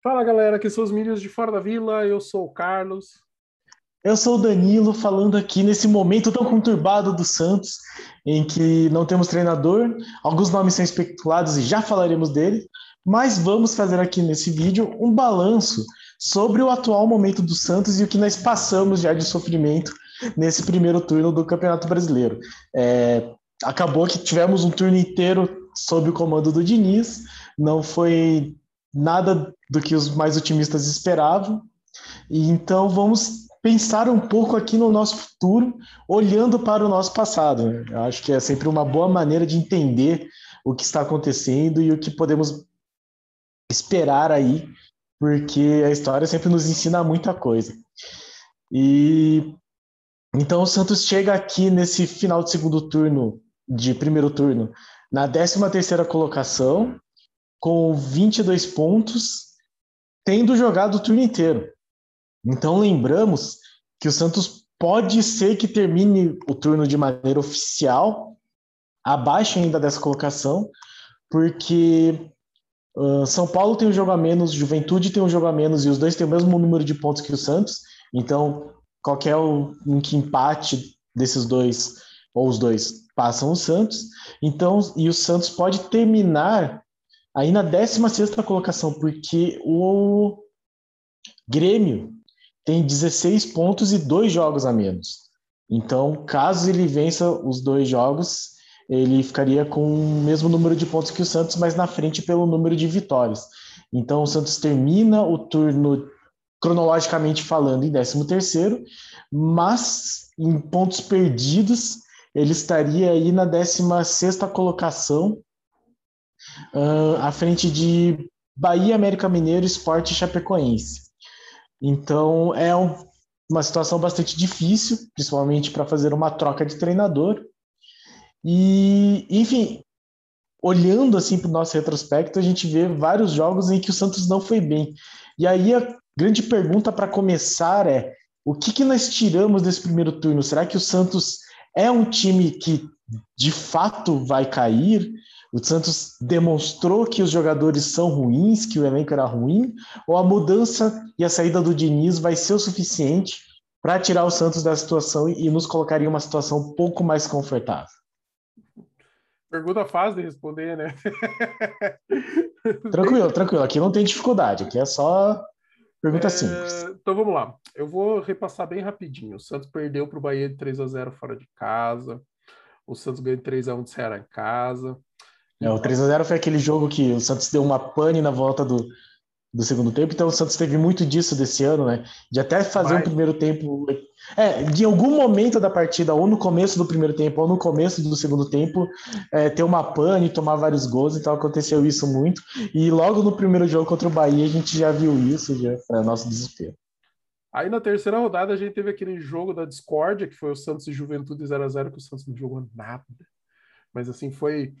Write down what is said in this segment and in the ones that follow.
Fala galera, aqui são os Milhos de Fora da Vila, eu sou o Carlos. Eu sou o Danilo, falando aqui nesse momento tão conturbado do Santos, em que não temos treinador, alguns nomes são especulados e já falaremos dele, mas vamos fazer aqui nesse vídeo um balanço sobre o atual momento do Santos e o que nós passamos já de sofrimento nesse primeiro turno do Campeonato Brasileiro. É, acabou que tivemos um turno inteiro sob o comando do Diniz, não foi nada do que os mais otimistas esperavam, e então vamos pensar um pouco aqui no nosso futuro, olhando para o nosso passado. Eu acho que é sempre uma boa maneira de entender o que está acontecendo e o que podemos esperar aí, porque a história sempre nos ensina muita coisa. E então o Santos chega aqui nesse final de segundo turno, de primeiro turno, na 13 terceira colocação, com 22 pontos, tendo jogado o turno inteiro. Então lembramos que o Santos pode ser que termine o turno de maneira oficial, abaixo ainda dessa colocação, porque uh, São Paulo tem um jogo a menos, Juventude tem um jogo a menos e os dois têm o mesmo número de pontos que o Santos. Então, qualquer um, um que empate desses dois ou os dois passam o Santos. Então, e o Santos pode terminar aí na 16 colocação, porque o Grêmio tem 16 pontos e dois jogos a menos. Então, caso ele vença os dois jogos, ele ficaria com o mesmo número de pontos que o Santos, mas na frente pelo número de vitórias. Então, o Santos termina o turno, cronologicamente falando, em 13º, mas em pontos perdidos, ele estaria aí na 16ª colocação, uh, à frente de Bahia, América Mineiro, Esporte e Chapecoense. Então é um, uma situação bastante difícil, principalmente para fazer uma troca de treinador. E, enfim, olhando assim para o nosso retrospecto, a gente vê vários jogos em que o Santos não foi bem. E aí a grande pergunta para começar é: o que, que nós tiramos desse primeiro turno? Será que o Santos é um time que de fato vai cair? O Santos demonstrou que os jogadores são ruins, que o elenco era ruim, ou a mudança e a saída do Diniz vai ser o suficiente para tirar o Santos da situação e nos colocar em uma situação um pouco mais confortável? Pergunta fácil de responder, né? tranquilo, tranquilo. Aqui não tem dificuldade, aqui é só pergunta é... simples. Então vamos lá. Eu vou repassar bem rapidinho. O Santos perdeu para o Bahia de 3 a 0 fora de casa. O Santos ganhou de 3 a 1 de Ceará em casa. É, o 3x0 foi aquele jogo que o Santos deu uma pane na volta do, do segundo tempo, então o Santos teve muito disso desse ano, né? De até fazer Vai. um primeiro tempo. É, de algum momento da partida, ou no começo do primeiro tempo, ou no começo do segundo tempo, é, ter uma pane, tomar vários gols, então aconteceu isso muito. E logo no primeiro jogo contra o Bahia, a gente já viu isso, já é nosso desespero. Aí na terceira rodada a gente teve aquele jogo da discórdia, que foi o Santos e Juventude 0 a 0 que o Santos não jogou nada. Mas assim, foi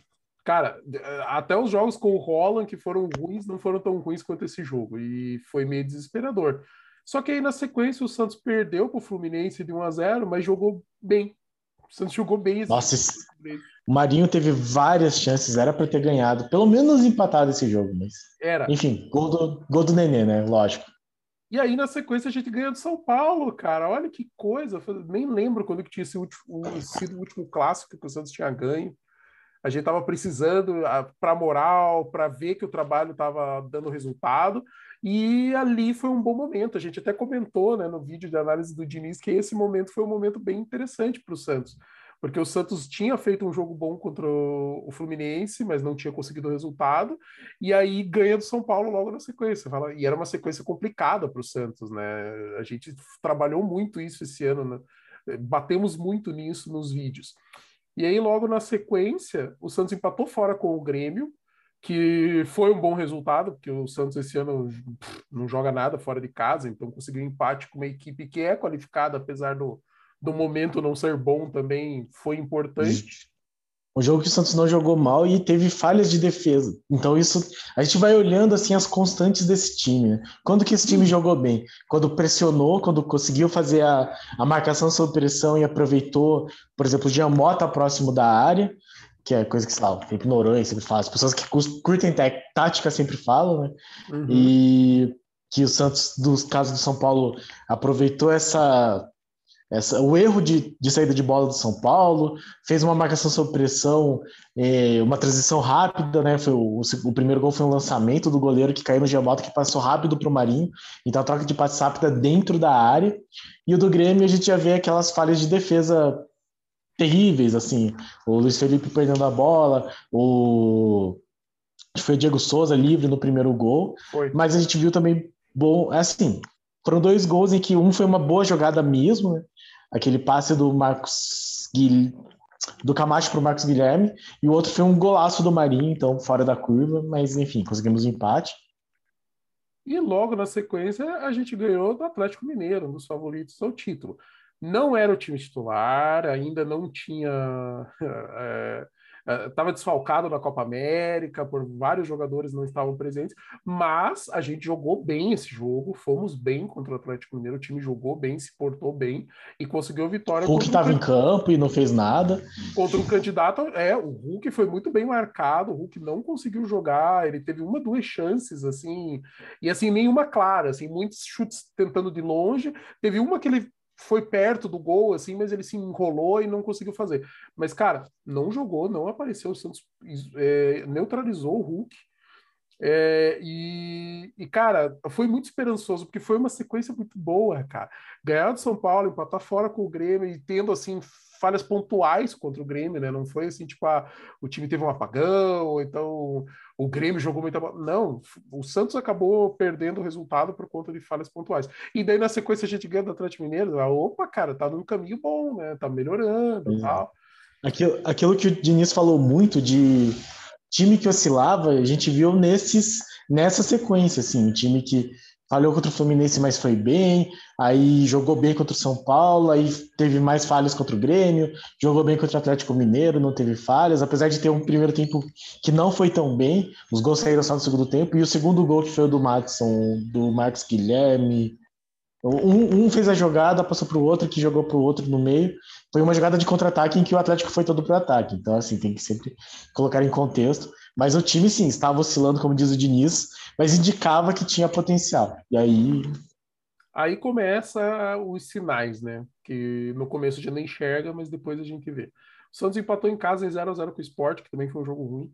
Cara, até os jogos com o Roland, que foram ruins, não foram tão ruins quanto esse jogo. E foi meio desesperador. Só que aí na sequência o Santos perdeu para o Fluminense de 1 a 0 mas jogou bem. O Santos jogou bem. Nossa, o Marinho teve várias chances, era para ter ganhado, pelo menos empatado esse jogo, mas. Era. Enfim, gol do, gol do Nenê, né? Lógico. E aí, na sequência, a gente ganhou do São Paulo, cara. Olha que coisa. Eu nem lembro quando que tinha sido o último clássico que o Santos tinha ganho a gente estava precisando para moral, para ver que o trabalho estava dando resultado, e ali foi um bom momento. A gente até comentou né, no vídeo de análise do Diniz que esse momento foi um momento bem interessante para o Santos, porque o Santos tinha feito um jogo bom contra o Fluminense, mas não tinha conseguido o resultado, e aí ganha do São Paulo logo na sequência. E era uma sequência complicada para o Santos, né? A gente trabalhou muito isso esse ano, né? batemos muito nisso nos vídeos. E aí, logo na sequência, o Santos empatou fora com o Grêmio, que foi um bom resultado, porque o Santos esse ano não joga nada fora de casa, então conseguiu um empate com uma equipe que é qualificada, apesar do, do momento não ser bom também, foi importante. Um jogo que o Santos não jogou mal e teve falhas de defesa. Então isso a gente vai olhando assim as constantes desse time. Né? Quando que esse time jogou bem? Quando pressionou, quando conseguiu fazer a, a marcação sob pressão e aproveitou, por exemplo, o Giamota próximo da área, que é coisa que, sei lá, o Felipe Noronha sempre fala, as pessoas que curtem tática sempre falam, né? Uhum. E que o Santos, dos casos do São Paulo, aproveitou essa essa, o erro de, de saída de bola do São Paulo, fez uma marcação sob pressão, eh, uma transição rápida, né? Foi o, o, primeiro gol foi um lançamento do goleiro que caiu no Giamotto, que passou rápido para o Marinho, então a troca de passe rápida dentro da área. E o do Grêmio a gente já vê aquelas falhas de defesa terríveis, assim, o Luiz Felipe perdendo a bola, o foi o Diego Souza livre no primeiro gol, foi. mas a gente viu também bom, assim, foram dois gols em que um foi uma boa jogada mesmo, né? aquele passe do Marcos Guil... do Camacho para o Marcos Guilherme, e o outro foi um golaço do Marinho, então fora da curva, mas enfim, conseguimos um empate. E logo na sequência a gente ganhou do Atlético Mineiro, um dos favoritos ao título. Não era o time titular, ainda não tinha é, estava desfalcado na Copa América, por vários jogadores não estavam presentes, mas a gente jogou bem esse jogo, fomos bem contra o Atlético Mineiro, o time jogou bem, se portou bem e conseguiu a vitória. Hulk estava um em campo e não fez nada. Contra um candidato, é, o Hulk foi muito bem marcado, o Hulk não conseguiu jogar, ele teve uma, duas chances, assim, e assim, nenhuma clara, assim, muitos chutes tentando de longe, teve uma que ele foi perto do gol, assim, mas ele se enrolou e não conseguiu fazer. Mas, cara, não jogou, não apareceu. O Santos é, neutralizou o Hulk. É, e, e, cara, foi muito esperançoso, porque foi uma sequência muito boa, cara. Ganhar do São Paulo, empatar fora com o Grêmio e tendo, assim, falhas pontuais contra o Grêmio, né? Não foi assim, tipo, ah, o time teve um apagão, então o Grêmio jogou muito. Não, o Santos acabou perdendo o resultado por conta de falhas pontuais. E daí, na sequência, a gente ganha do Atlético Mineiro. Ah, opa, cara, tá num caminho bom, né? Tá melhorando e tal. Aquilo, aquilo que o Diniz falou muito de time que oscilava, a gente viu nesses, nessa sequência, assim, um time que falhou contra o Fluminense, mas foi bem, aí jogou bem contra o São Paulo, aí teve mais falhas contra o Grêmio, jogou bem contra o Atlético Mineiro, não teve falhas, apesar de ter um primeiro tempo que não foi tão bem, os gols saíram só no segundo tempo, e o segundo gol que foi o do Matson, do Marcos Guilherme, um, um fez a jogada, passou para o outro, que jogou para o outro no meio. Foi uma jogada de contra-ataque em que o Atlético foi todo para o ataque. Então, assim, tem que sempre colocar em contexto. Mas o time, sim, estava oscilando, como diz o Diniz, mas indicava que tinha potencial. E aí. Aí começa os sinais, né? Que no começo a gente não enxerga, mas depois a gente vê. O Santos empatou em casa em 0 a 0 com o Sport, que também foi um jogo ruim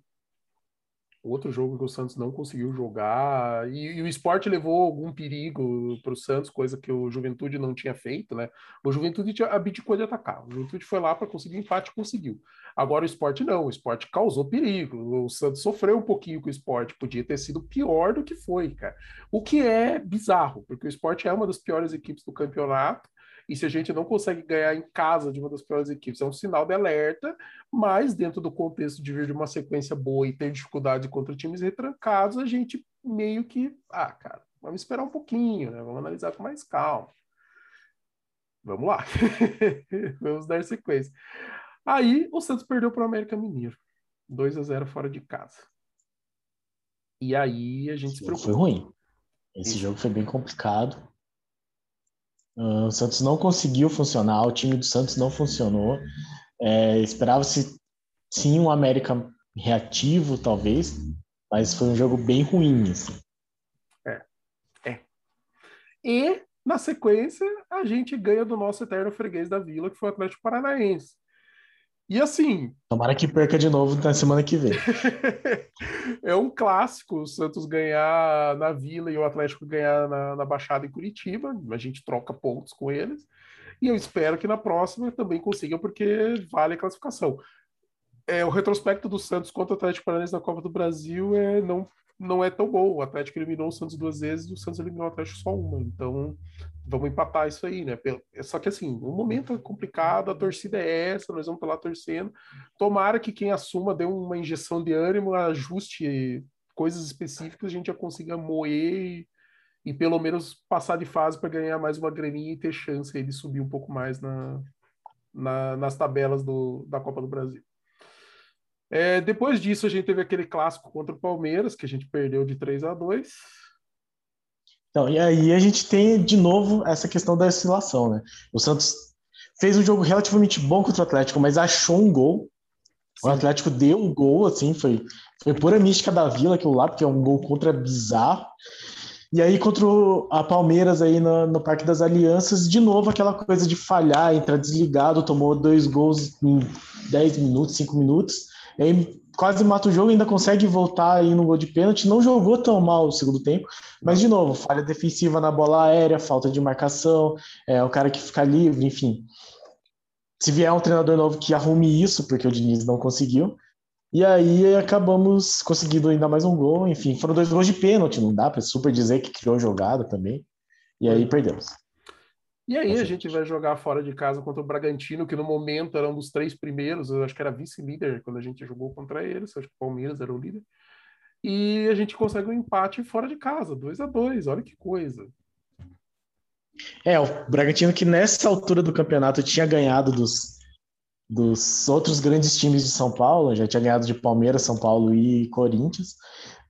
outro jogo que o Santos não conseguiu jogar, e, e o esporte levou algum perigo para o Santos, coisa que o Juventude não tinha feito, né? O Juventude abdicou de atacar, o Juventude foi lá para conseguir empate conseguiu. Agora o esporte não, o esporte causou perigo, o Santos sofreu um pouquinho com o esporte, podia ter sido pior do que foi, cara. O que é bizarro, porque o esporte é uma das piores equipes do campeonato, e se a gente não consegue ganhar em casa de uma das piores equipes, é um sinal de alerta, mas dentro do contexto de vir de uma sequência boa e ter dificuldade contra times retrancados, a gente meio que, ah, cara, vamos esperar um pouquinho, né? Vamos analisar com mais calma. Vamos lá. vamos dar sequência. Aí o Santos perdeu para o América Mineiro. 2 a 0 fora de casa. E aí a gente Esse se preocupa. Foi ruim. Esse Isso. jogo foi bem complicado. O Santos não conseguiu funcionar, o time do Santos não funcionou. É, Esperava-se sim um América reativo, talvez, mas foi um jogo bem ruim. Assim. É. é. E, na sequência, a gente ganha do nosso eterno freguês da Vila, que foi o Atlético Paranaense. E assim. Tomara que perca de novo na semana que vem. é um clássico o Santos ganhar na Vila e o Atlético ganhar na, na Baixada em Curitiba. A gente troca pontos com eles. E eu espero que na próxima também consigam, porque vale a classificação. É, o retrospecto do Santos contra o Atlético Paranaense na Copa do Brasil é, não não é tão bom. O Atlético eliminou o Santos duas vezes e o Santos eliminou o Atlético só uma. Então, vamos empatar isso aí, né? Só que assim, o momento é complicado, a torcida é essa, nós vamos estar lá torcendo. Tomara que quem assuma dê uma injeção de ânimo, ajuste coisas específicas, a gente já consiga moer e, e pelo menos passar de fase para ganhar mais uma graninha e ter chance aí de subir um pouco mais na, na, nas tabelas do, da Copa do Brasil. É, depois disso, a gente teve aquele clássico contra o Palmeiras, que a gente perdeu de 3 a 2 então, e aí a gente tem de novo essa questão da oscilação, né? O Santos fez um jogo relativamente bom contra o Atlético, mas achou um gol. O Atlético deu um gol, assim, foi, foi pura mística da Vila aquilo lá, porque é um gol contra bizarro. E aí, contra a Palmeiras aí no, no, Parque das Alianças, de novo aquela coisa de falhar, entrar desligado, tomou dois gols em 10 minutos, 5 minutos, aí quase mata o jogo, ainda consegue voltar aí no gol de pênalti, não jogou tão mal o segundo tempo, mas de novo, falha defensiva na bola aérea, falta de marcação, é o cara que fica livre, enfim. Se vier um treinador novo que arrume isso, porque o Diniz não conseguiu, e aí acabamos conseguindo ainda mais um gol. Enfim, foram dois gols de pênalti, não dá para super dizer que criou jogada também. E aí perdemos. E aí a gente vai jogar fora de casa contra o Bragantino, que no momento era um dos três primeiros, eu acho que era vice-líder quando a gente jogou contra eles, acho que o Palmeiras era o líder. E a gente consegue um empate fora de casa, 2 a 2 olha que coisa. É, o Bragantino que nessa altura do campeonato tinha ganhado dos dos outros grandes times de São Paulo, já tinha ganhado de Palmeiras, São Paulo e Corinthians,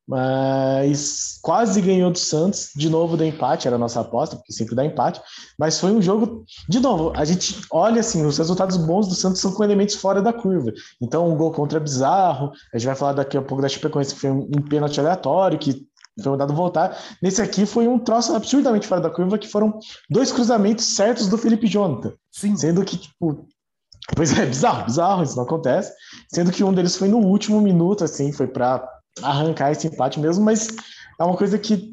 mas quase ganhou do Santos, de novo deu empate, era a nossa aposta, porque sempre dá empate, mas foi um jogo, de novo, a gente olha assim, os resultados bons do Santos são com elementos fora da curva, então um gol contra bizarro, a gente vai falar daqui a pouco da Chapecoense, que foi um pênalti aleatório, que foi mandado voltar, nesse aqui foi um troço absurdamente fora da curva, que foram dois cruzamentos certos do Felipe Jonathan, Sim. sendo que, tipo, Pois é, bizarro, bizarro, isso não acontece. Sendo que um deles foi no último minuto, assim, foi para arrancar esse empate mesmo, mas é uma coisa que,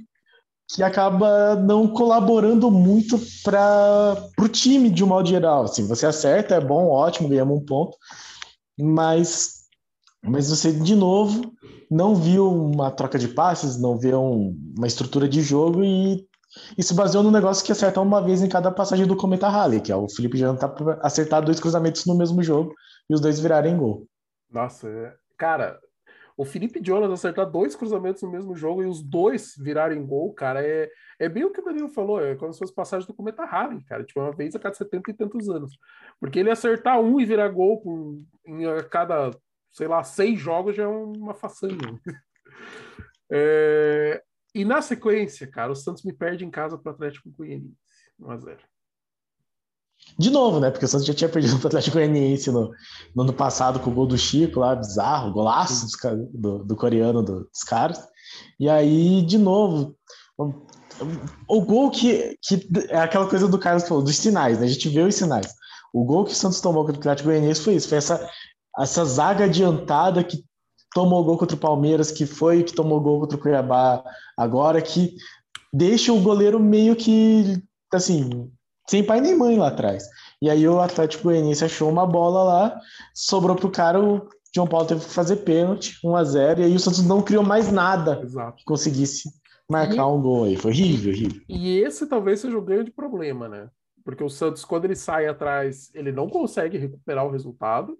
que acaba não colaborando muito para o time de um modo geral. Assim, você acerta, é bom, ótimo, ganhamos um ponto, mas, mas você, de novo, não viu uma troca de passes, não viu um, uma estrutura de jogo e e se baseou no negócio que acertar uma vez em cada passagem do Cometa Rally, que é o Felipe Jonathan tá acertar dois cruzamentos no mesmo jogo e os dois virarem gol. Nossa, é... cara, o Felipe Jonas acertar dois cruzamentos no mesmo jogo e os dois virarem gol, cara, é, é bem o que o Danilo falou, é como se fosse passagem do Cometa Halley, cara, tipo, uma vez a cada 70 e tantos anos. Porque ele acertar um e virar gol por, em a cada, sei lá, seis jogos já é uma façanha. É, e na sequência, cara, o Santos me perde em casa para o Atlético Goianiense. 1x0. De novo, né? Porque o Santos já tinha perdido para o Atlético Goianiense no, no, ano passado com o gol do Chico lá, bizarro, golaço do, do, coreano do, dos caras. E aí, de novo, o, o gol que, que é aquela coisa do Carlos falou, dos sinais, né? A gente vê os sinais. O gol que o Santos tomou contra o Atlético Goianiense foi isso, foi essa, essa zaga adiantada que tomou gol contra o Palmeiras, que foi que tomou gol contra o Cuiabá agora, que deixa o goleiro meio que, assim, sem pai nem mãe lá atrás. E aí o Atlético Goianiense achou uma bola lá, sobrou pro cara, o João Paulo teve que fazer pênalti, 1 a 0 e aí o Santos não criou mais nada Exato. que conseguisse marcar e, um gol aí. Foi horrível, horrível. E esse talvez seja o grande problema, né? Porque o Santos, quando ele sai atrás, ele não consegue recuperar o resultado.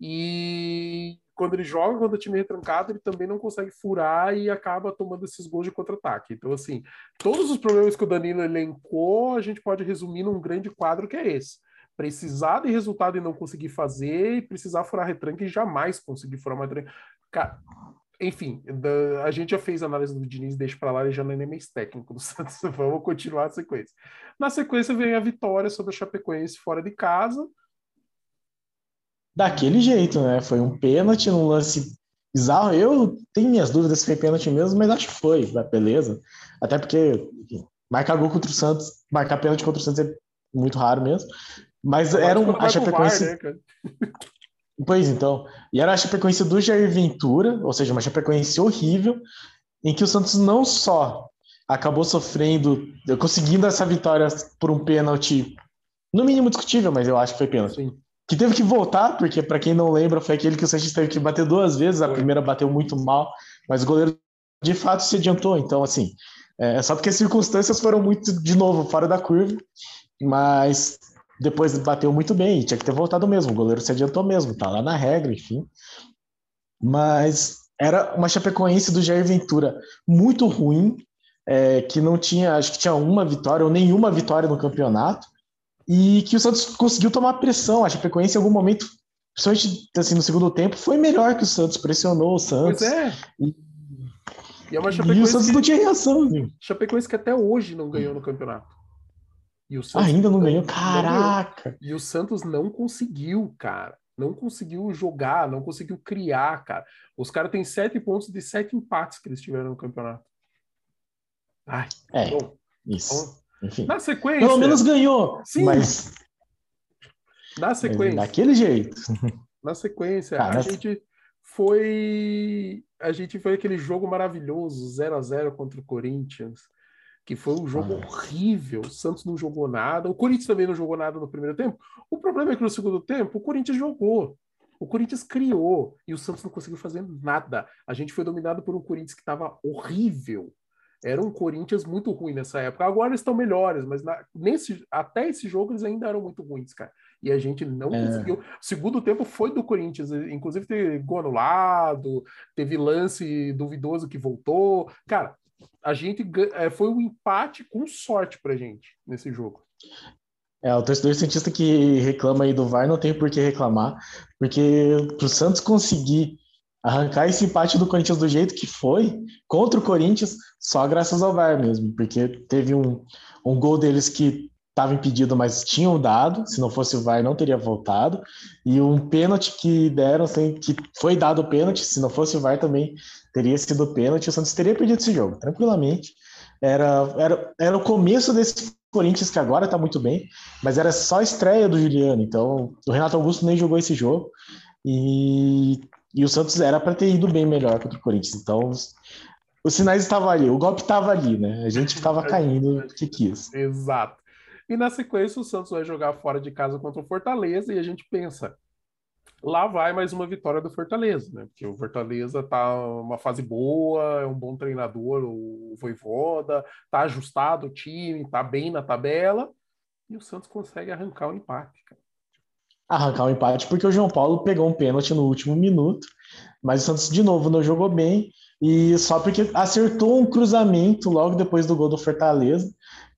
E quando ele joga quando o time é retrancado, ele também não consegue furar e acaba tomando esses gols de contra-ataque. Então, assim, todos os problemas que o Danilo elencou, a gente pode resumir num grande quadro que é esse. Precisar de resultado e não conseguir fazer, e precisar furar retranque e jamais conseguir furar uma retranque. Enfim, a gente já fez a análise do Diniz, deixa para lá, ele já não é nem mais técnico do Santos. Vamos continuar a sequência. Na sequência vem a vitória sobre o Chapecoense fora de casa, daquele jeito, né? Foi um pênalti num lance bizarro. Eu tenho minhas dúvidas se foi pênalti mesmo, mas acho que foi, beleza. Até porque marcar gol contra o Santos, marcar pênalti contra o Santos é muito raro mesmo. Mas Eu era um, a Chapecoense. Né, pois então. E era a Chapecoense do Jair Ventura, ou seja, uma Chapecoense horrível, em que o Santos não só acabou sofrendo, conseguindo essa vitória por um pênalti, no mínimo discutível, mas eu acho que foi pênalti. Sim que teve que voltar, porque para quem não lembra, foi aquele que o Sanches teve que bater duas vezes. A primeira bateu muito mal, mas o goleiro de fato se adiantou. Então, assim, é só porque as circunstâncias foram muito, de novo, fora da curva, mas depois bateu muito bem, tinha que ter voltado mesmo. O goleiro se adiantou mesmo, tá lá na regra, enfim. Mas era uma Chapecoense do Jair Ventura muito ruim, é, que não tinha, acho que tinha uma vitória ou nenhuma vitória no campeonato e que o Santos conseguiu tomar pressão. A Chapecoense, em algum momento, principalmente assim, no segundo tempo, foi melhor que o Santos, pressionou o Santos. Pois é. E, e, é e o Santos que, não tinha reação. Viu? Chapecoense que até hoje não ganhou no campeonato. E o Santos Ainda não ganhou? Caraca! E o Santos não conseguiu, cara. Não conseguiu jogar, não conseguiu criar, cara. Os caras têm sete pontos de sete empates que eles tiveram no campeonato. Ai, é, bom. Isso. Então, Enfim. Na sequência. Pelo menos ganhou. Sim. Mas. Na sequência. Daquele jeito. Na sequência, ah, a gente foi. A gente foi aquele jogo maravilhoso, 0 a 0 contra o Corinthians que foi um jogo ah. horrível. O Santos não jogou nada, o Corinthians também não jogou nada no primeiro tempo. O problema é que no segundo tempo o Corinthians jogou. O Corinthians criou e o Santos não conseguiu fazer nada. A gente foi dominado por um Corinthians que estava horrível. Era um Corinthians muito ruim nessa época. Agora estão melhores, mas na, nesse, até esse jogo eles ainda eram muito ruins, cara. E a gente não é. conseguiu. O segundo tempo foi do Corinthians, inclusive teve gol anulado, teve lance duvidoso que voltou. Cara, a gente é, foi um empate com sorte pra gente nesse jogo. É, o torcedor cientista que reclama aí do VAR não tem por que reclamar, porque pro Santos conseguir arrancar esse empate do Corinthians do jeito que foi, contra o Corinthians, só graças ao VAR mesmo, porque teve um, um gol deles que estava impedido, mas tinham dado, se não fosse o VAR não teria voltado, e um pênalti que deram, assim, que foi dado o pênalti, se não fosse o VAR também teria sido pênalti, o Santos teria perdido esse jogo, tranquilamente. Era, era, era o começo desse Corinthians que agora está muito bem, mas era só a estreia do Juliano, então o Renato Augusto nem jogou esse jogo, e, e o Santos era para ter ido bem melhor contra o Corinthians, então os, os sinais estavam ali, o golpe estava ali, né? A gente estava caindo que quis. Exato. E na sequência, o Santos vai jogar fora de casa contra o Fortaleza e a gente pensa, lá vai mais uma vitória do Fortaleza, né? Porque o Fortaleza tá uma fase boa, é um bom treinador, o Voivoda, tá ajustado o time, tá bem na tabela, e o Santos consegue arrancar o empate, cara. Arrancar o empate porque o João Paulo pegou um pênalti no último minuto, mas o Santos de novo não jogou bem, e só porque acertou um cruzamento logo depois do gol do Fortaleza,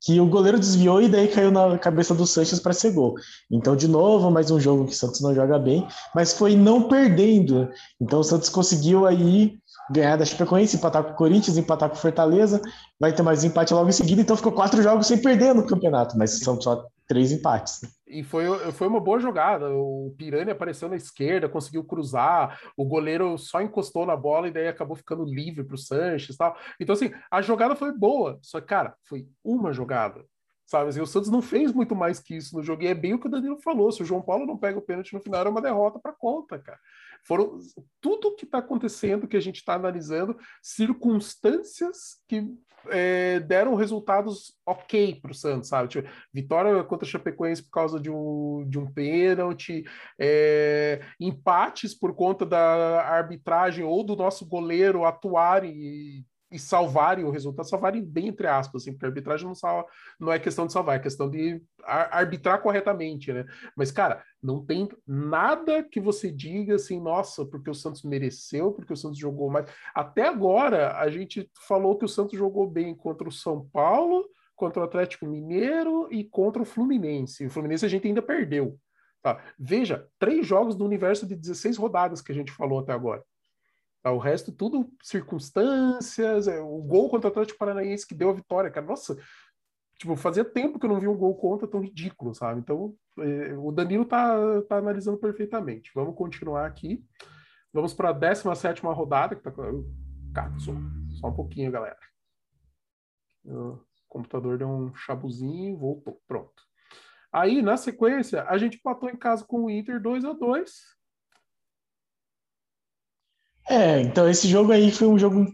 que o goleiro desviou e daí caiu na cabeça do Sanches para ser gol. Então, de novo, mais um jogo que o Santos não joga bem, mas foi não perdendo. Então, o Santos conseguiu aí ganhar da Chapecoense, empatar com o Corinthians, empatar com o Fortaleza, vai ter mais empate logo em seguida, então ficou quatro jogos sem perder no campeonato, mas são só três empates. E foi, foi uma boa jogada. O Pirani apareceu na esquerda, conseguiu cruzar, o goleiro só encostou na bola e daí acabou ficando livre para o Sanches tal. Então, assim, a jogada foi boa, só que, cara, foi uma jogada. Sabe, assim, o Santos não fez muito mais que isso no jogo, e é bem o que o Danilo falou. Se o João Paulo não pega o pênalti no final, é uma derrota para conta, cara. Foram tudo que está acontecendo, que a gente está analisando, circunstâncias que é, deram resultados ok para o Santos, sabe? Tipo, vitória contra o Chapecoense por causa de um, de um pênalti, é, empates por conta da arbitragem ou do nosso goleiro atuar e e salvarem o resultado, salvarem bem entre aspas, assim, porque a arbitragem não, salva, não é questão de salvar, é questão de arbitrar corretamente, né? Mas, cara, não tem nada que você diga assim, nossa, porque o Santos mereceu, porque o Santos jogou mais. Até agora, a gente falou que o Santos jogou bem contra o São Paulo, contra o Atlético Mineiro e contra o Fluminense. O Fluminense a gente ainda perdeu. Tá? Veja, três jogos do universo de 16 rodadas que a gente falou até agora. Tá, o resto, tudo circunstâncias. É, o gol contra o Atlético Paranaense que deu a vitória, cara. Nossa, tipo, fazia tempo que eu não vi um gol contra tão ridículo, sabe? Então, é, o Danilo tá, tá analisando perfeitamente. Vamos continuar aqui. Vamos para a 17 rodada, que tá. Cara, só, só um pouquinho, galera. O computador deu um chabuzinho voltou. Pronto. Aí, na sequência, a gente empatou em casa com o Inter 2 a 2 é, então esse jogo aí foi um jogo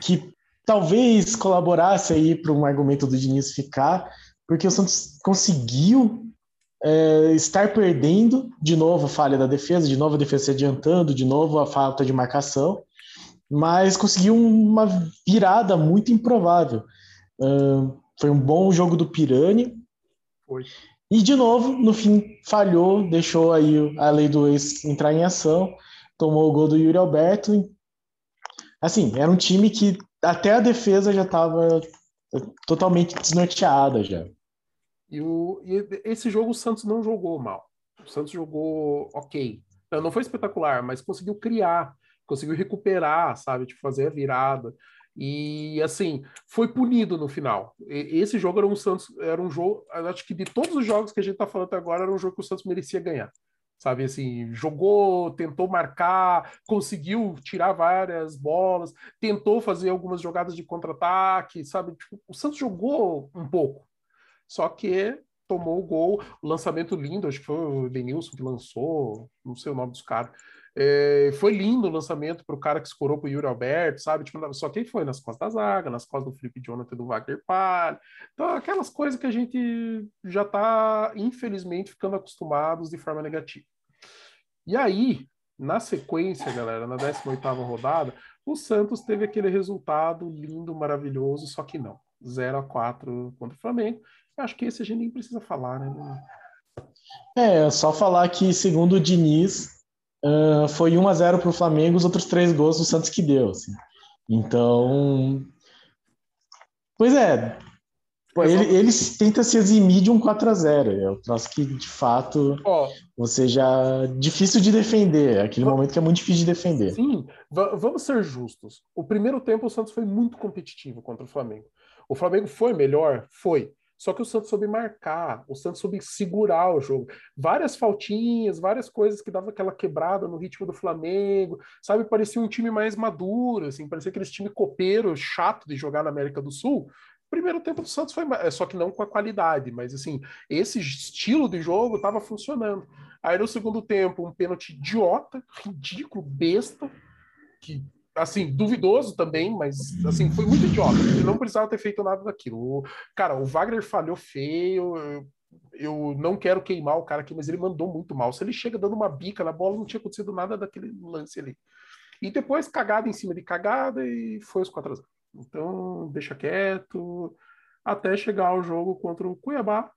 que talvez colaborasse aí para um argumento do Diniz ficar, porque o Santos conseguiu é, estar perdendo, de novo a falha da defesa, de novo a defesa se adiantando, de novo a falta de marcação, mas conseguiu uma virada muito improvável. Uh, foi um bom jogo do Pirani. Foi. E de novo, no fim, falhou, deixou aí a lei do ex entrar em ação tomou o gol do Yuri Alberto. Assim, era um time que até a defesa já estava totalmente desnorteada já. E, o, e esse jogo o Santos não jogou mal. O Santos jogou ok. Não foi espetacular, mas conseguiu criar, conseguiu recuperar, sabe? Tipo, fazer a virada. E assim, foi punido no final. Esse jogo era um Santos, era um jogo, acho que de todos os jogos que a gente tá falando agora, era um jogo que o Santos merecia ganhar sabe assim, jogou, tentou marcar, conseguiu tirar várias bolas, tentou fazer algumas jogadas de contra-ataque, sabe? Tipo, o Santos jogou um pouco, só que tomou o gol, lançamento lindo, acho que foi o Denilson que lançou, não sei o nome dos caras. É, foi lindo o lançamento para o cara que escorou para o Yuri Alberto, sabe? Tipo, só que foi nas costas da zaga, nas costas do Felipe Jonathan do Wagner Palha. Então, aquelas coisas que a gente já está, infelizmente, ficando acostumados de forma negativa. E aí, na sequência, galera, na 18ª rodada, o Santos teve aquele resultado lindo, maravilhoso, só que não. 0 a 4 contra o Flamengo. Eu acho que esse a gente nem precisa falar, né? É, só falar que, segundo o Diniz, uh, foi 1 a 0 para o Flamengo, os outros três gols do Santos que deu. Assim. Então. Pois é, Pô, ele, ele tenta se eximir de um 4 a 0 É o troço que, de fato, oh, você já. Difícil de defender. É aquele momento que é muito difícil de defender. Sim, vamos ser justos. O primeiro tempo o Santos foi muito competitivo contra o Flamengo. O Flamengo foi melhor? Foi. Só que o Santos soube marcar, o Santos soube segurar o jogo. Várias faltinhas, várias coisas que dava aquela quebrada no ritmo do Flamengo, sabe? Parecia um time mais maduro, assim, parecia aquele time copeiro, chato de jogar na América do Sul, primeiro tempo do Santos foi é, só que não com a qualidade, mas assim, esse estilo de jogo estava funcionando. Aí no segundo tempo, um pênalti idiota, ridículo, besta, que assim, duvidoso também, mas assim, foi muito idiota. Ele não precisava ter feito nada daquilo. O, cara, o Wagner falhou feio. Eu, não quero queimar o cara aqui, mas ele mandou muito mal. Se ele chega dando uma bica na bola, não tinha acontecido nada daquele lance ali. E depois cagada em cima de cagada e foi os 4 a 0. Então, deixa quieto, até chegar ao jogo contra o Cuiabá,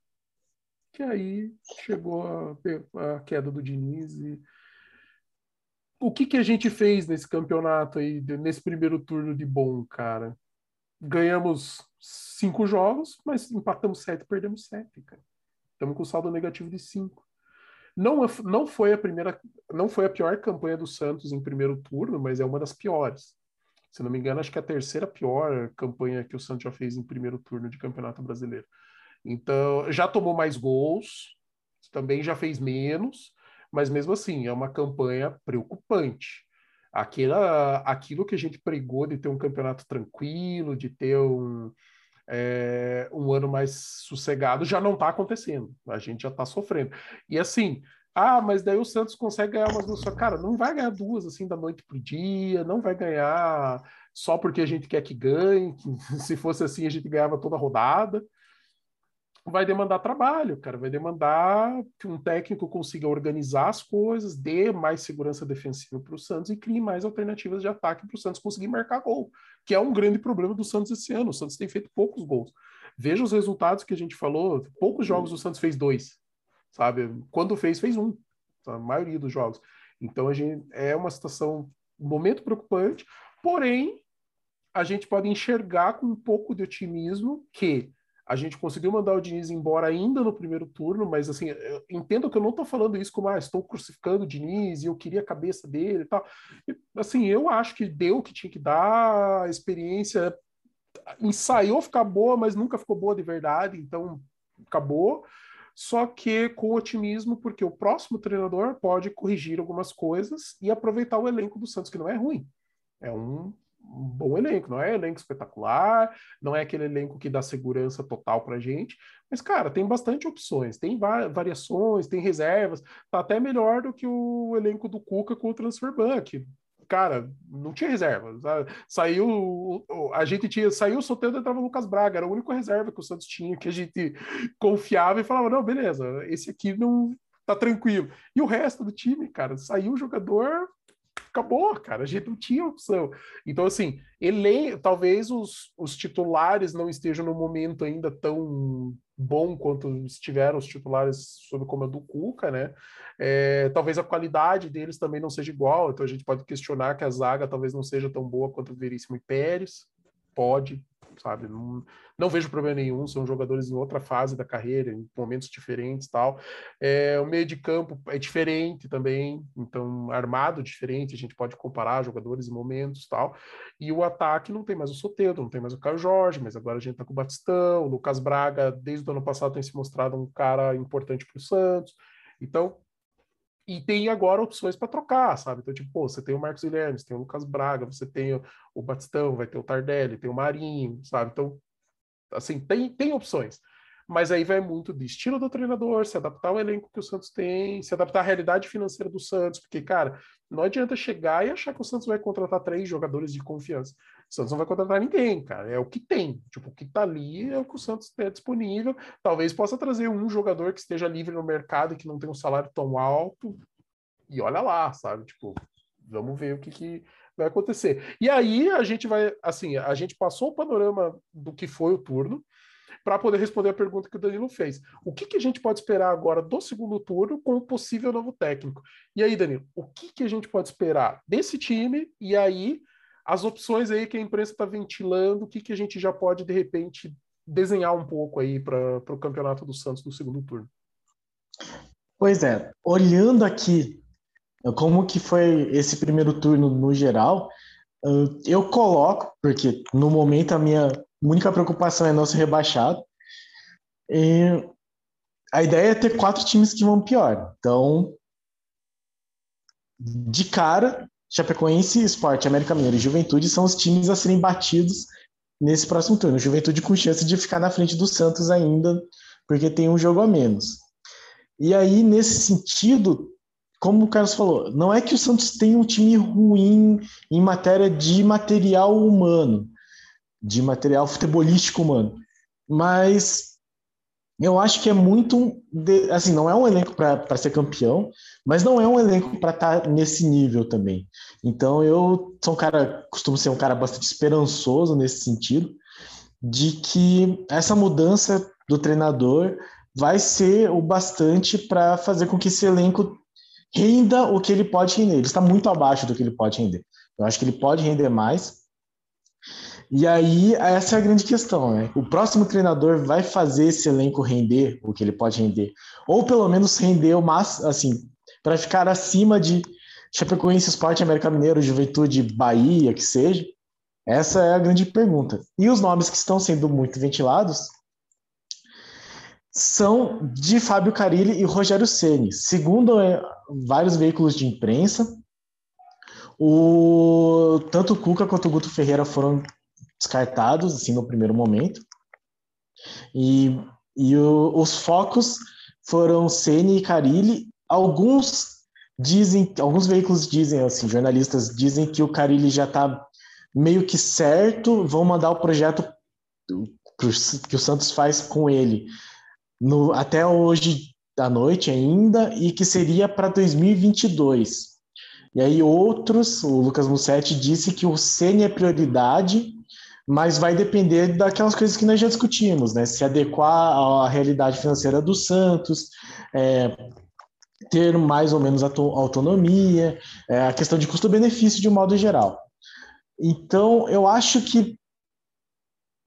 que aí chegou a, a queda do Diniz. E... O que, que a gente fez nesse campeonato aí, nesse primeiro turno de bom, cara? Ganhamos cinco jogos, mas empatamos sete, perdemos sete, cara. Estamos com saldo negativo de cinco. Não, não foi a primeira, não foi a pior campanha do Santos em primeiro turno, mas é uma das piores. Se não me engano, acho que é a terceira pior campanha que o Santos já fez em primeiro turno de Campeonato Brasileiro. Então, já tomou mais gols, também já fez menos, mas mesmo assim, é uma campanha preocupante. Aquela, aquilo que a gente pregou de ter um campeonato tranquilo, de ter um, é, um ano mais sossegado, já não está acontecendo. A gente já está sofrendo. E assim, ah, mas daí o Santos consegue ganhar umas duas. Cara, não vai ganhar duas assim da noite pro dia, não vai ganhar só porque a gente quer que ganhe. Que, se fosse assim, a gente ganhava toda a rodada. Vai demandar trabalho, cara. Vai demandar que um técnico consiga organizar as coisas, dê mais segurança defensiva para o Santos e crie mais alternativas de ataque para o Santos conseguir marcar gol, que é um grande problema do Santos esse ano. O Santos tem feito poucos gols. Veja os resultados que a gente falou. Poucos jogos o Santos fez dois sabe? Quando fez, fez um, a maioria dos jogos. Então a gente é uma situação, um momento preocupante, porém a gente pode enxergar com um pouco de otimismo que a gente conseguiu mandar o Diniz embora ainda no primeiro turno, mas assim, entendo que eu não estou falando isso como, ah, estou crucificando o Diniz e eu queria a cabeça dele e tal. E, assim, eu acho que deu o que tinha que dar, a experiência ensaiou ficar boa, mas nunca ficou boa de verdade, então acabou só que com otimismo, porque o próximo treinador pode corrigir algumas coisas e aproveitar o elenco do Santos, que não é ruim. É um, um bom elenco, não é elenco espetacular, não é aquele elenco que dá segurança total para gente, mas, cara, tem bastante opções, tem variações, tem reservas, tá até melhor do que o elenco do Cuca com o Transfer Bank cara, não tinha reserva. Sabe? Saiu, a gente tinha, saiu o Soteldo entrava o Lucas Braga, era a única reserva que o Santos tinha, que a gente confiava e falava, não, beleza, esse aqui não tá tranquilo. E o resto do time, cara, saiu o jogador, acabou, cara, a gente não tinha opção. Então, assim, ele, talvez os, os titulares não estejam no momento ainda tão bom quanto estiveram os titulares sob o comando do Cuca, né? É, talvez a qualidade deles também não seja igual, então a gente pode questionar que a zaga talvez não seja tão boa quanto o Veríssimo e Pérez. Pode, sabe? Não, não vejo problema nenhum, são jogadores em outra fase da carreira, em momentos diferentes tal. É, o meio de campo é diferente também, então armado diferente, a gente pode comparar jogadores e momentos tal. E o ataque não tem mais o Soteldo, não tem mais o Caio Jorge, mas agora a gente tá com o Batistão, o Lucas Braga, desde o ano passado tem se mostrado um cara importante para o Santos. Então, e tem agora opções para trocar, sabe? Então, tipo, pô, você tem o Marcos Guilherme, você tem o Lucas Braga, você tem o Batistão, vai ter o Tardelli, tem o Marinho, sabe? Então, assim, tem, tem opções. Mas aí vai muito do estilo do treinador, se adaptar ao elenco que o Santos tem, se adaptar à realidade financeira do Santos, porque, cara, não adianta chegar e achar que o Santos vai contratar três jogadores de confiança. O Santos não vai contratar ninguém, cara. É o que tem. Tipo, o que tá ali é o que o Santos tem disponível. Talvez possa trazer um jogador que esteja livre no mercado e que não tem um salário tão alto. E olha lá, sabe? Tipo, vamos ver o que, que vai acontecer. E aí a gente vai, assim, a gente passou o panorama do que foi o turno para poder responder a pergunta que o Danilo fez. O que, que a gente pode esperar agora do segundo turno com o possível novo técnico? E aí, Danilo, o que, que a gente pode esperar desse time? E aí, as opções aí que a imprensa está ventilando, o que, que a gente já pode, de repente, desenhar um pouco aí para o campeonato do Santos no segundo turno? Pois é, olhando aqui como que foi esse primeiro turno no geral, eu coloco, porque no momento a minha única preocupação é não ser rebaixado. E a ideia é ter quatro times que vão pior. Então, de cara, Chapecoense, Esporte, América Mineiro e Juventude são os times a serem batidos nesse próximo turno. Juventude com chance de ficar na frente do Santos ainda, porque tem um jogo a menos. E aí, nesse sentido, como o Carlos falou, não é que o Santos tem um time ruim em matéria de material humano, de material futebolístico humano. Mas eu acho que é muito. De, assim, não é um elenco para ser campeão, mas não é um elenco para estar tá nesse nível também. Então eu sou um cara, costumo ser um cara bastante esperançoso nesse sentido, de que essa mudança do treinador vai ser o bastante para fazer com que esse elenco renda o que ele pode render. Ele está muito abaixo do que ele pode render. Eu acho que ele pode render mais, e aí, essa é a grande questão, né? O próximo treinador vai fazer esse elenco render o que ele pode render, ou pelo menos render o máximo, assim, para ficar acima de Chapecoense, Sport, América Mineiro, Juventude, Bahia, que seja. Essa é a grande pergunta. E os nomes que estão sendo muito ventilados são de Fábio Carilli e Rogério Ceni. Segundo é, vários veículos de imprensa, o, tanto o Cuca quanto o Guto Ferreira foram descartados, assim, no primeiro momento. E, e o, os focos foram Ceni e Carilli. Alguns dizem, alguns veículos dizem, assim, jornalistas dizem que o Carilli já está meio que certo, vão mandar o projeto que o Santos faz com ele no, até hoje da noite ainda e que seria para 2022. E aí outros, o Lucas Mussetti disse que o Ceni é prioridade mas vai depender daquelas coisas que nós já discutimos, né? Se adequar à realidade financeira do Santos, é, ter mais ou menos autonomia, é, a questão de custo-benefício de um modo geral. Então, eu acho que,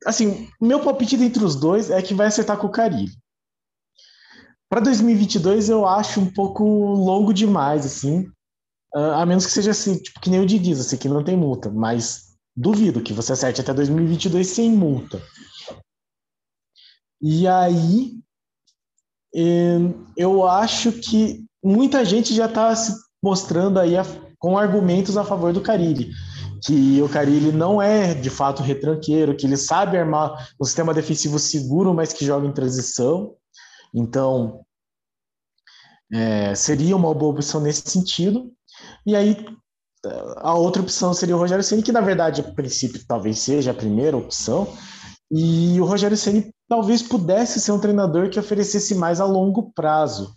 assim, meu palpite entre os dois é que vai acertar com o Carilho. Para 2022, eu acho um pouco longo demais, assim, a menos que seja assim, tipo, que nem o Diniz, assim, que não tem multa, mas Duvido que você acerte até 2022 sem multa. E aí, eu acho que muita gente já está se mostrando aí com argumentos a favor do Carilli. Que o Carilli não é de fato retranqueiro, que ele sabe armar um sistema defensivo seguro, mas que joga em transição. Então, é, seria uma boa opção nesse sentido. E aí a outra opção seria o Rogério Ceni, que na verdade, a princípio, talvez seja a primeira opção. E o Rogério Ceni talvez pudesse ser um treinador que oferecesse mais a longo prazo.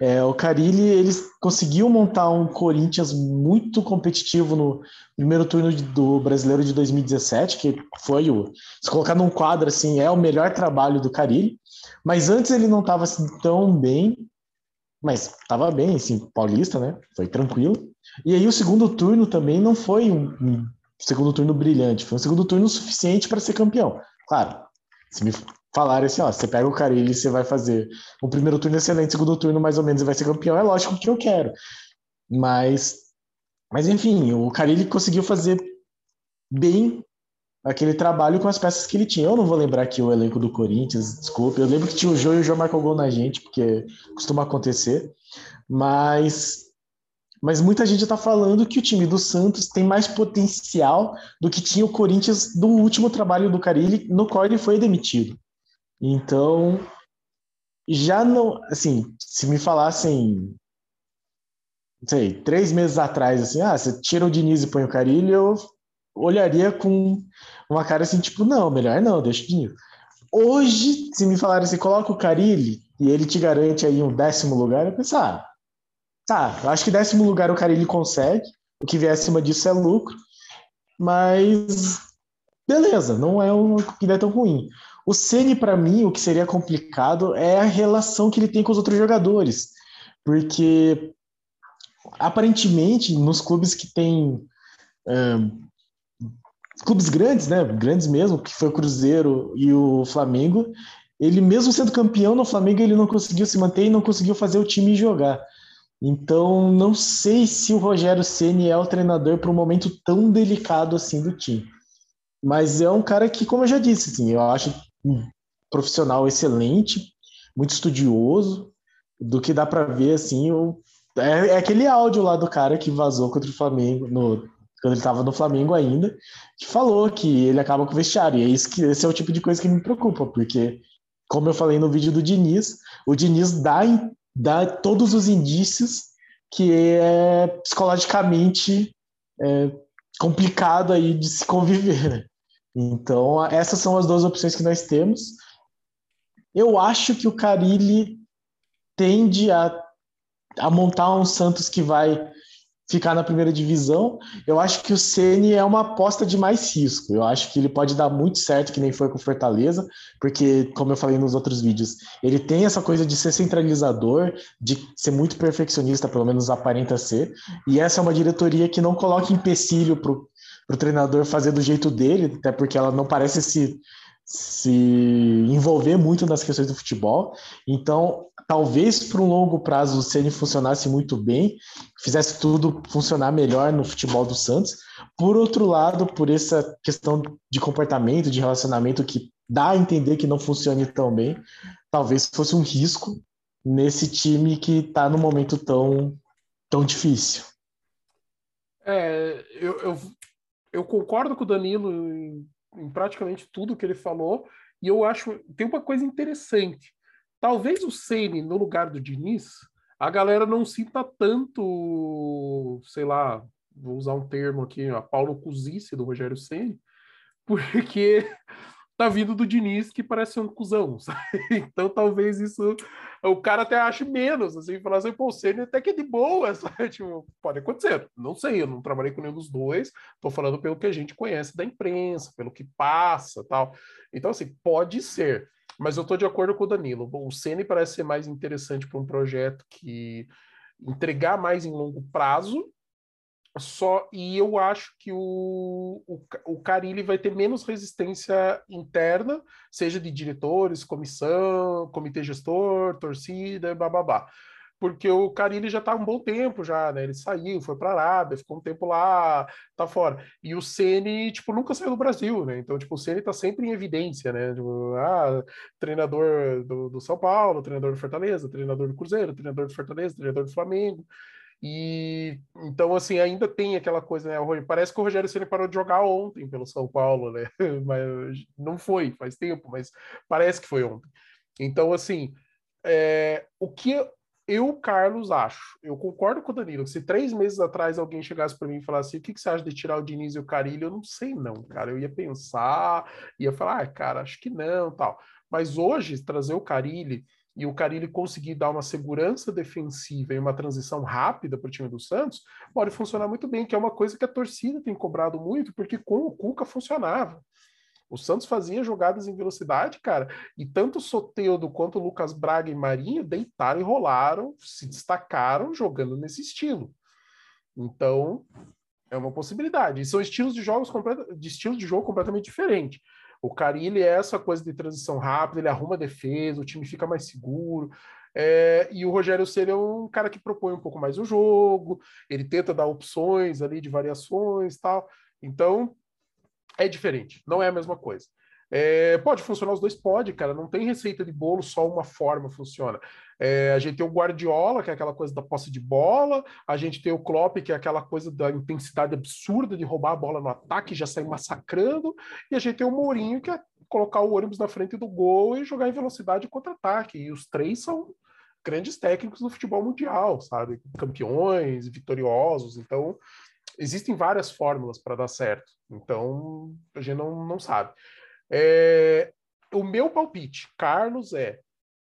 É, o Carilli ele conseguiu montar um Corinthians muito competitivo no primeiro turno do Brasileiro de 2017, que foi o se colocar num quadro assim é o melhor trabalho do Carilli. Mas antes ele não estava assim, tão bem, mas estava bem, assim, paulista, né? Foi tranquilo. E aí o segundo turno também não foi um, um segundo turno brilhante, foi um segundo turno suficiente para ser campeão. Claro, se me falarem assim, ó, você pega o Carilli e você vai fazer um primeiro turno excelente, segundo turno mais ou menos e vai ser campeão, é lógico que eu quero. Mas, mas enfim, o Carilli conseguiu fazer bem aquele trabalho com as peças que ele tinha. Eu não vou lembrar aqui o elenco do Corinthians, desculpe. Eu lembro que tinha o Jô e o Jô marcou gol na gente, porque costuma acontecer. Mas mas muita gente está falando que o time do Santos tem mais potencial do que tinha o Corinthians do último trabalho do Carilli, no qual ele foi demitido. Então, já não, assim, se me falassem, não sei, três meses atrás, assim, ah, você tira o Diniz e põe o Carilli, eu olharia com uma cara assim, tipo, não, melhor não, deixa o Diniz. Hoje, se me falarem assim, coloca o Carilli e ele te garante aí um décimo lugar, eu pensar, ah, tá, acho que décimo lugar o Carilli consegue, o que vier acima disso é lucro, mas beleza, não é um que é tão ruim. O Ceni para mim, o que seria complicado é a relação que ele tem com os outros jogadores, porque aparentemente nos clubes que tem clubes grandes, né? Grandes mesmo, que foi o Cruzeiro e o Flamengo. Ele, mesmo sendo campeão no Flamengo, ele não conseguiu se manter e não conseguiu fazer o time jogar. Então, não sei se o Rogério Ceni é o treinador para um momento tão delicado assim do time. Mas é um cara que, como eu já disse, assim, eu acho um profissional excelente, muito estudioso, do que dá para ver assim, o, é, é, aquele áudio lá do cara que vazou contra o Flamengo no quando ele estava no Flamengo ainda, que falou que ele acaba com o vestiário. E é isso que esse é o tipo de coisa que me preocupa, porque, como eu falei no vídeo do Diniz, o Diniz dá, dá todos os indícios que é psicologicamente é, complicado aí de se conviver. Né? Então, essas são as duas opções que nós temos. Eu acho que o Carilli tende a, a montar um Santos que vai ficar na primeira divisão. Eu acho que o Ceni é uma aposta de mais risco. Eu acho que ele pode dar muito certo, que nem foi com o Fortaleza, porque, como eu falei nos outros vídeos, ele tem essa coisa de ser centralizador, de ser muito perfeccionista, pelo menos aparenta ser. E essa é uma diretoria que não coloca empecilho para o treinador fazer do jeito dele, até porque ela não parece se se envolver muito nas questões do futebol. Então, talvez para um longo prazo o Ceni funcionasse muito bem, fizesse tudo funcionar melhor no futebol do Santos. Por outro lado, por essa questão de comportamento, de relacionamento que dá a entender que não funcione tão bem, talvez fosse um risco nesse time que está num momento tão, tão difícil. É, eu, eu, eu concordo com o Danilo em, em praticamente tudo que ele falou, e eu acho tem uma coisa interessante. Talvez o Ceni no lugar do Diniz, a galera não sinta tanto, sei lá, vou usar um termo aqui, a Paulo Cusice do Rogério Ceni, porque tá vindo do Diniz que parece um cuzão, sabe? Então talvez isso o cara até ache menos, assim, falar assim, pô, o Ceni até que é de boa, sabe? Tipo, pode acontecer, não sei, eu não trabalhei com nenhum dos dois, tô falando pelo que a gente conhece da imprensa, pelo que passa, tal. Então assim, pode ser. Mas eu estou de acordo com o Danilo. O Ceni parece ser mais interessante para um projeto que entregar mais em longo prazo. Só e eu acho que o, o, o Carilli vai ter menos resistência interna, seja de diretores, comissão, comitê gestor, torcida, bababá porque o Carilli já está um bom tempo já, né? Ele saiu, foi para a Arábia, ficou um tempo lá, tá fora. E o Ceni, tipo, nunca saiu do Brasil, né? Então, tipo, o Ceni está sempre em evidência, né? Tipo, ah, treinador do, do São Paulo, treinador do Fortaleza, treinador do Cruzeiro, treinador do Fortaleza, treinador do Flamengo. E então, assim, ainda tem aquela coisa, né? Parece que o Rogério Ceni parou de jogar ontem pelo São Paulo, né? Mas não foi, faz tempo, mas parece que foi ontem. Então, assim, é, o que eu, Carlos, acho, eu concordo com o Danilo, se três meses atrás alguém chegasse para mim e falasse o que, que você acha de tirar o Diniz e o Carilho, eu não sei não, cara, eu ia pensar, ia falar, ah, cara, acho que não, tal. Mas hoje, trazer o Carilho e o Carilho conseguir dar uma segurança defensiva e uma transição rápida para o time do Santos, pode funcionar muito bem, que é uma coisa que a torcida tem cobrado muito, porque com o Cuca funcionava. O Santos fazia jogadas em velocidade, cara, e tanto o Soteudo quanto o Lucas Braga e Marinho deitaram e rolaram, se destacaram jogando nesse estilo. Então, é uma possibilidade. E são estilos de jogos de estilos de jogo completamente diferentes. O Carilli é essa coisa de transição rápida, ele arruma a defesa, o time fica mais seguro. É, e o Rogério Ceni é um cara que propõe um pouco mais o jogo, ele tenta dar opções ali de variações tal. Então, é diferente, não é a mesma coisa. É, pode funcionar os dois? Pode, cara. Não tem receita de bolo, só uma forma funciona. É, a gente tem o Guardiola, que é aquela coisa da posse de bola, a gente tem o Klopp, que é aquela coisa da intensidade absurda de roubar a bola no ataque e já sair massacrando, e a gente tem o Mourinho, que é colocar o ônibus na frente do gol e jogar em velocidade contra-ataque. E os três são grandes técnicos do futebol mundial, sabe? Campeões, vitoriosos. Então, existem várias fórmulas para dar certo. Então, a gente não, não sabe. É, o meu palpite, Carlos, é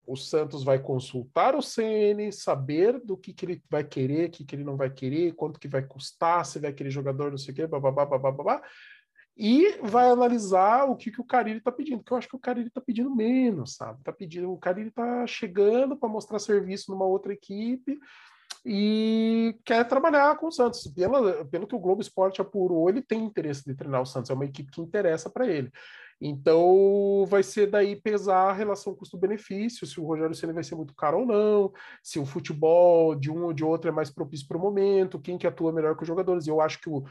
o Santos vai consultar o CN, saber do que, que ele vai querer, o que, que ele não vai querer, quanto que vai custar, se vai querer jogador, não sei o quê, babá, babá, e vai analisar o que, que o Carille está pedindo, porque eu acho que o Carille está pedindo menos, sabe? Tá pedindo, o Carille está chegando para mostrar serviço numa outra equipe e quer trabalhar com o Santos. Pela, pelo que o Globo Esporte apurou, ele tem interesse de treinar o Santos, é uma equipe que interessa para ele. Então vai ser daí pesar a relação custo-benefício, se o Rogério Ceni vai ser muito caro ou não, se o futebol de um ou de outro é mais propício para o momento, quem que atua melhor que os jogadores. E eu acho que o,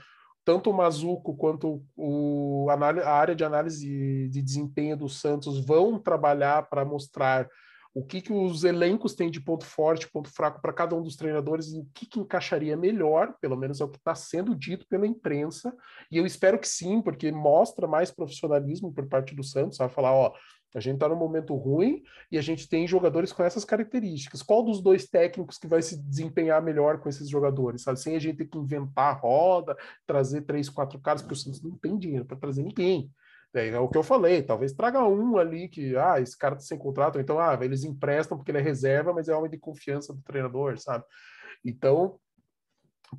tanto o Mazuco quanto o, a área de análise de desempenho do Santos vão trabalhar para mostrar o que, que os elencos têm de ponto forte, ponto fraco para cada um dos treinadores e o que, que encaixaria melhor, pelo menos é o que está sendo dito pela imprensa, e eu espero que sim, porque mostra mais profissionalismo por parte do Santos, vai falar, ó, a gente está num momento ruim e a gente tem jogadores com essas características. Qual dos dois técnicos que vai se desempenhar melhor com esses jogadores? Sabe? Sem a gente ter que inventar roda, trazer três, quatro caras, porque o Santos não tem dinheiro para trazer ninguém. É, é, o que eu falei, talvez traga um ali que, ah, esse cara tá sem contrato, então, ah, eles emprestam porque ele é reserva, mas é homem de confiança do treinador, sabe? Então,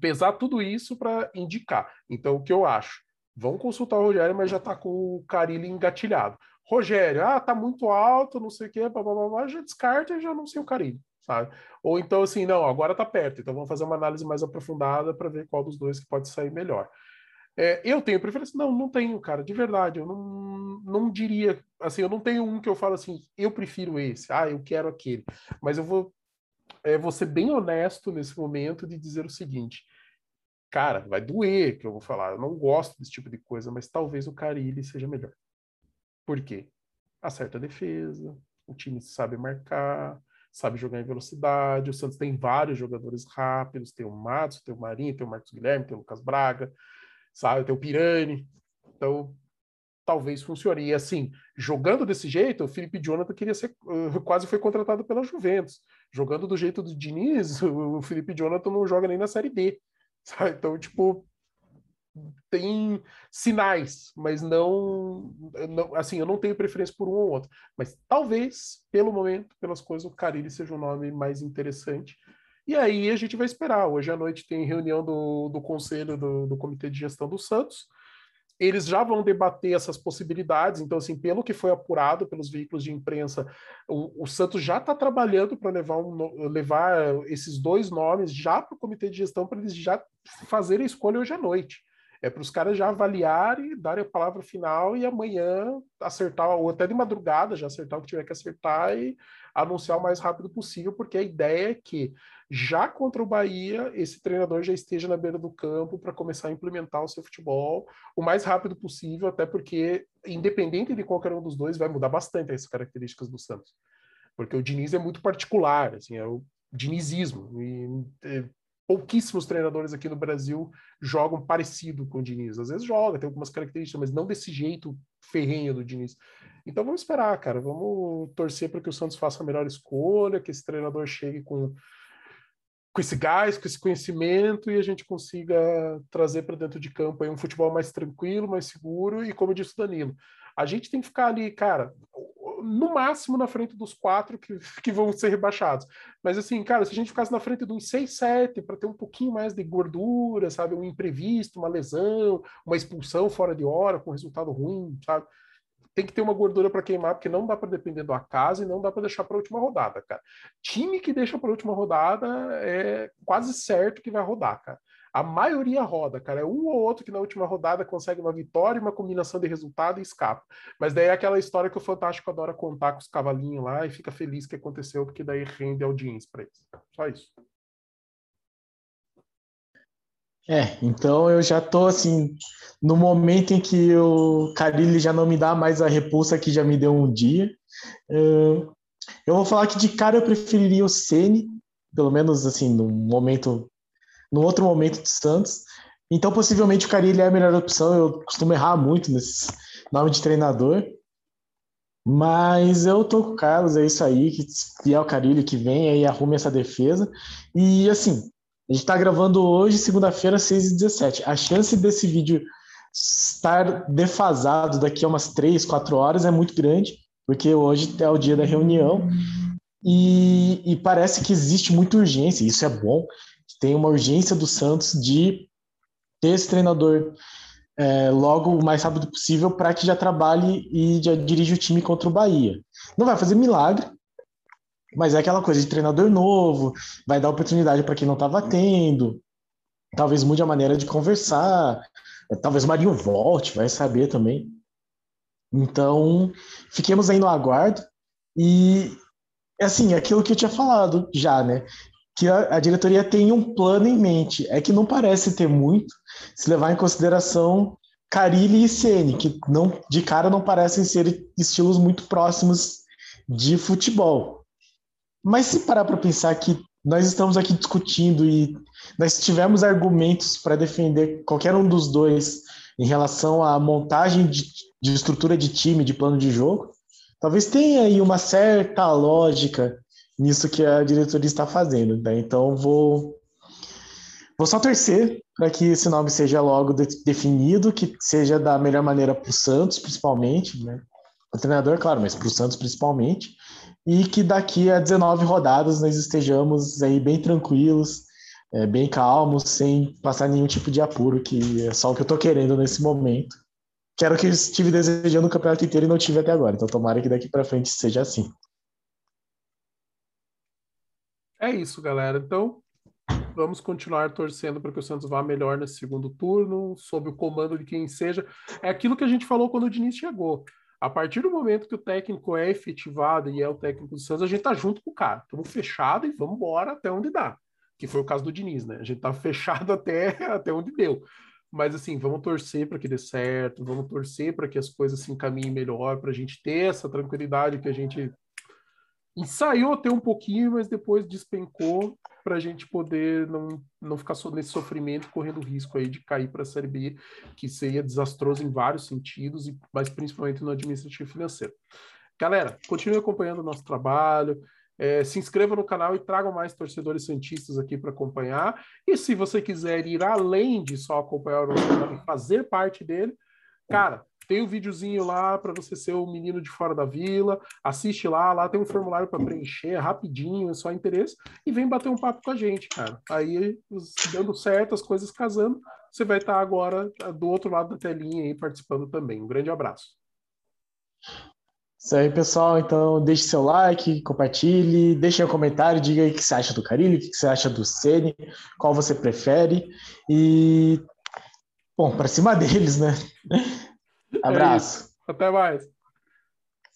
pesar tudo isso para indicar. Então, o que eu acho? Vão consultar o Rogério, mas já tá com o Carilli engatilhado. Rogério, ah, tá muito alto, não sei o quê, blá, blá, blá, blá, já descarta e já não sei o Carilli, sabe? Ou então, assim, não, agora tá perto, então vamos fazer uma análise mais aprofundada para ver qual dos dois que pode sair melhor. É, eu tenho preferência? Não, não tenho, cara, de verdade. Eu não, não diria, assim, eu não tenho um que eu falo assim, eu prefiro esse, ah, eu quero aquele. Mas eu vou, é, vou ser bem honesto nesse momento de dizer o seguinte, cara, vai doer que eu vou falar, eu não gosto desse tipo de coisa, mas talvez o Carilli seja melhor. Por quê? Acerta a defesa, o time sabe marcar, sabe jogar em velocidade, o Santos tem vários jogadores rápidos, tem o Matos, tem o Marinho, tem o Marcos Guilherme, tem o Lucas Braga, sabe? Tem o Pirani. Então, talvez funcione. E assim, jogando desse jeito, o Felipe Jonathan queria ser, quase foi contratado pela Juventus. Jogando do jeito do Diniz, o Felipe Jonathan não joga nem na Série D. Sabe? Então, tipo, tem sinais, mas não, não, assim, eu não tenho preferência por um ou outro. Mas talvez, pelo momento, pelas coisas, o Carilli seja um nome mais interessante. E aí a gente vai esperar. Hoje à noite tem reunião do, do conselho do, do Comitê de Gestão do Santos. Eles já vão debater essas possibilidades. Então, assim, pelo que foi apurado pelos veículos de imprensa, o, o Santos já está trabalhando para levar, um, levar esses dois nomes já para o Comitê de Gestão para eles já fazerem a escolha hoje à noite. É para os caras já avaliarem, darem a palavra final e amanhã acertar, ou até de madrugada já acertar o que tiver que acertar e anunciar o mais rápido possível, porque a ideia é que já contra o Bahia, esse treinador já esteja na beira do campo para começar a implementar o seu futebol o mais rápido possível, até porque, independente de qualquer um dos dois, vai mudar bastante as características do Santos. Porque o Diniz é muito particular, assim, é o dinizismo. E, é, pouquíssimos treinadores aqui no Brasil jogam parecido com o Diniz. Às vezes joga, tem algumas características, mas não desse jeito ferrenho do Diniz. Então vamos esperar, cara. Vamos torcer para que o Santos faça a melhor escolha, que esse treinador chegue com, com esse gás, com esse conhecimento e a gente consiga trazer para dentro de campo aí um futebol mais tranquilo, mais seguro e, como disse o Danilo, a gente tem que ficar ali, cara, no máximo na frente dos quatro que, que vão ser rebaixados. Mas assim, cara, se a gente ficasse na frente dos seis, sete, para ter um pouquinho mais de gordura, sabe? Um imprevisto, uma lesão, uma expulsão fora de hora, com resultado ruim, sabe? Tem que ter uma gordura para queimar, porque não dá para depender do acaso e não dá para deixar para a última rodada, cara. Time que deixa para a última rodada é quase certo que vai rodar, cara. A maioria roda, cara. É um ou outro que na última rodada consegue uma vitória, uma combinação de resultado e escapa. Mas daí é aquela história que o Fantástico adora contar com os cavalinhos lá e fica feliz que aconteceu, porque daí rende audiência para eles. Só isso. É, então eu já tô assim, no momento em que o Carilli já não me dá mais a repulsa que já me deu um dia. Eu vou falar que de cara eu preferiria o Ceni, pelo menos assim, no momento, no outro momento do Santos. Então, possivelmente o Carilli é a melhor opção. Eu costumo errar muito nesse nome de treinador. Mas eu tô com o Carlos, é isso aí, que vier o Carilli que vem aí arrume essa defesa. E assim, a gente tá gravando hoje, segunda-feira, 6h17. A chance desse vídeo estar defasado daqui a umas 3, 4 horas é muito grande, porque hoje é o dia da reunião. E, e parece que existe muita urgência, isso é bom. Tem uma urgência do Santos de ter esse treinador é, logo o mais rápido possível para que já trabalhe e já dirija o time contra o Bahia. Não vai fazer milagre, mas é aquela coisa de treinador novo, vai dar oportunidade para quem não estava tendo, talvez mude a maneira de conversar, talvez o Marinho volte, vai saber também. Então, fiquemos aí no aguardo e assim, aquilo que eu tinha falado já, né? Que a, a, diretoria tem um plano em mente. É que não parece ter muito, se levar em consideração Carilli e Ceni, que não, de cara não parecem ser estilos muito próximos de futebol. Mas se parar para pensar que nós estamos aqui discutindo e nós tivemos argumentos para defender qualquer um dos dois em relação à montagem de, de estrutura de time, de plano de jogo, talvez tenha aí uma certa lógica nisso que a diretoria está fazendo. Né? Então vou vou só torcer para que esse nome seja logo de, definido, que seja da melhor maneira para o Santos, principalmente, né? O treinador, claro, mas para o Santos principalmente, e que daqui a 19 rodadas nós estejamos aí bem tranquilos, é, bem calmos, sem passar nenhum tipo de apuro, que é só o que eu estou querendo nesse momento. Quero que eu estive desejando o campeonato inteiro e não tive até agora, então tomara que daqui para frente seja assim. É isso, galera. Então, vamos continuar torcendo para que o Santos vá melhor nesse segundo turno, sob o comando de quem seja. É aquilo que a gente falou quando o Diniz chegou. A partir do momento que o técnico é efetivado e é o técnico do Santos, a gente tá junto com o cara. Estamos fechado e vamos embora até onde dá. Que foi o caso do Diniz, né? A gente tá fechado até, até onde deu. Mas assim, vamos torcer para que dê certo, vamos torcer para que as coisas se encaminhem melhor, para a gente ter essa tranquilidade que a gente ensaiou até um pouquinho, mas depois despencou para a gente poder não, não ficar nesse sofrimento, correndo risco aí de cair para a Série B, que seria desastroso em vários sentidos, mas principalmente no administrativo financeiro. Galera, continue acompanhando o nosso trabalho, é, se inscreva no canal e tragam mais torcedores santistas aqui para acompanhar. E se você quiser ir além de só acompanhar o nosso canal e fazer parte dele, cara, tem o um videozinho lá para você ser o menino de fora da vila. Assiste lá, lá tem um formulário para preencher, rapidinho, é só interesse. E vem bater um papo com a gente, cara. Aí, dando certo, as coisas casando, você vai estar agora do outro lado da telinha aí participando também. Um grande abraço. Isso aí, pessoal. Então, deixe seu like, compartilhe, deixe um comentário, diga aí o que você acha do Carilho, o que você acha do Ceni, qual você prefere. E, bom, para cima deles, né? Abraço. É Até mais.